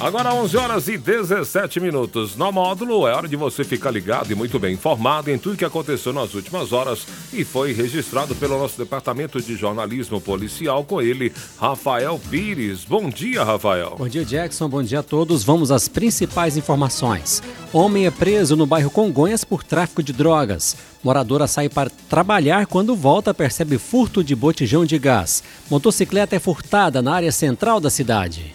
Agora 11 horas e 17 minutos. No módulo é hora de você ficar ligado e muito bem informado em tudo que aconteceu nas últimas horas e foi registrado pelo nosso departamento de jornalismo policial com ele, Rafael Pires. Bom dia, Rafael. Bom dia, Jackson. Bom dia a todos. Vamos às principais informações. Homem é preso no bairro Congonhas por tráfico de drogas. Moradora sai para trabalhar quando volta percebe furto de botijão de gás. Motocicleta é furtada na área central da cidade.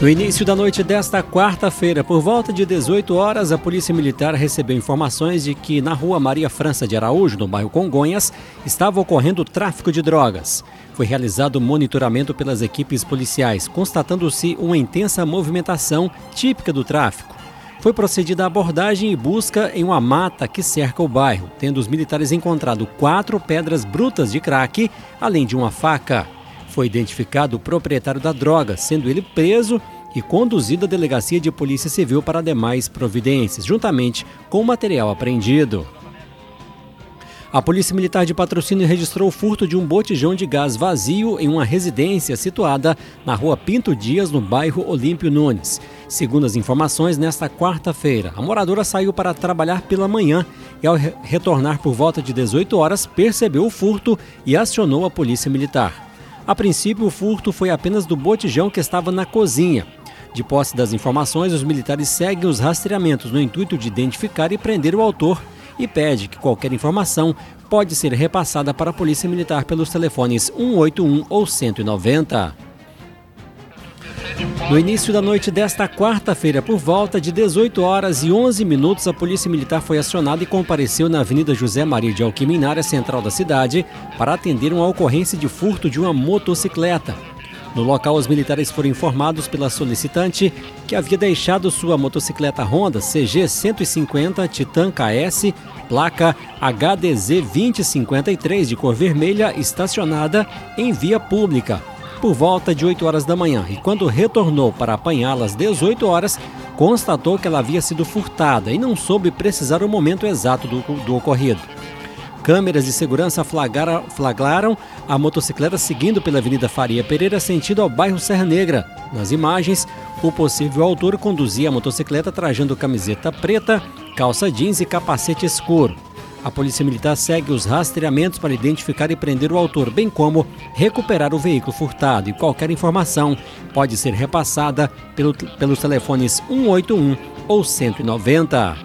No início da noite desta quarta-feira, por volta de 18 horas, a Polícia Militar recebeu informações de que na rua Maria França de Araújo, no bairro Congonhas, estava ocorrendo tráfico de drogas. Foi realizado monitoramento pelas equipes policiais, constatando-se uma intensa movimentação típica do tráfico. Foi procedida a abordagem e busca em uma mata que cerca o bairro, tendo os militares encontrado quatro pedras brutas de crack, além de uma faca. Foi identificado o proprietário da droga, sendo ele preso e conduzido à delegacia de polícia civil para demais providências, juntamente com o material apreendido. A Polícia Militar de Patrocínio registrou o furto de um botijão de gás vazio em uma residência situada na rua Pinto Dias, no bairro Olímpio Nunes. Segundo as informações, nesta quarta-feira, a moradora saiu para trabalhar pela manhã e, ao retornar por volta de 18 horas, percebeu o furto e acionou a Polícia Militar. A princípio, o furto foi apenas do botijão que estava na cozinha. De posse das informações, os militares seguem os rastreamentos no intuito de identificar e prender o autor e pede que qualquer informação pode ser repassada para a Polícia Militar pelos telefones 181 ou 190. No início da noite desta quarta-feira, por volta de 18 horas e 11 minutos, a Polícia Militar foi acionada e compareceu na Avenida José Maria de Alquim, na área central da cidade, para atender uma ocorrência de furto de uma motocicleta. No local, os militares foram informados pela solicitante que havia deixado sua motocicleta Honda CG 150 Titan KS, placa HDZ 2053 de cor vermelha, estacionada em via pública por volta de 8 horas da manhã e quando retornou para apanhá-la às 18 horas, constatou que ela havia sido furtada e não soube precisar o momento exato do, do ocorrido. Câmeras de segurança flagraram, flagraram a motocicleta seguindo pela Avenida Faria Pereira, sentido ao bairro Serra Negra. Nas imagens, o possível autor conduzia a motocicleta trajando camiseta preta, calça jeans e capacete escuro. A Polícia Militar segue os rastreamentos para identificar e prender o autor, bem como recuperar o veículo furtado. E qualquer informação pode ser repassada pelo, pelos telefones 181 ou 190.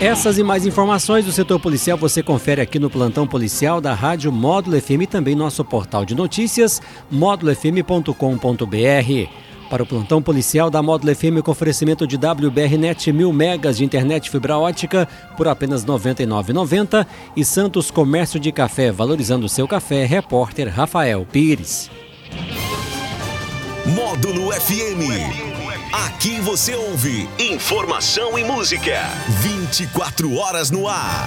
Essas e mais informações do setor policial você confere aqui no plantão policial da Rádio Módulo FM e também nosso portal de notícias módulofm.com.br. Para o plantão policial da Módulo FM com oferecimento de WBRnet mil megas de internet fibra ótica por apenas R$ 99,90 e Santos Comércio de Café, valorizando seu café, repórter Rafael Pires. Módulo FM. Aqui você ouve informação e música. 24 horas no ar.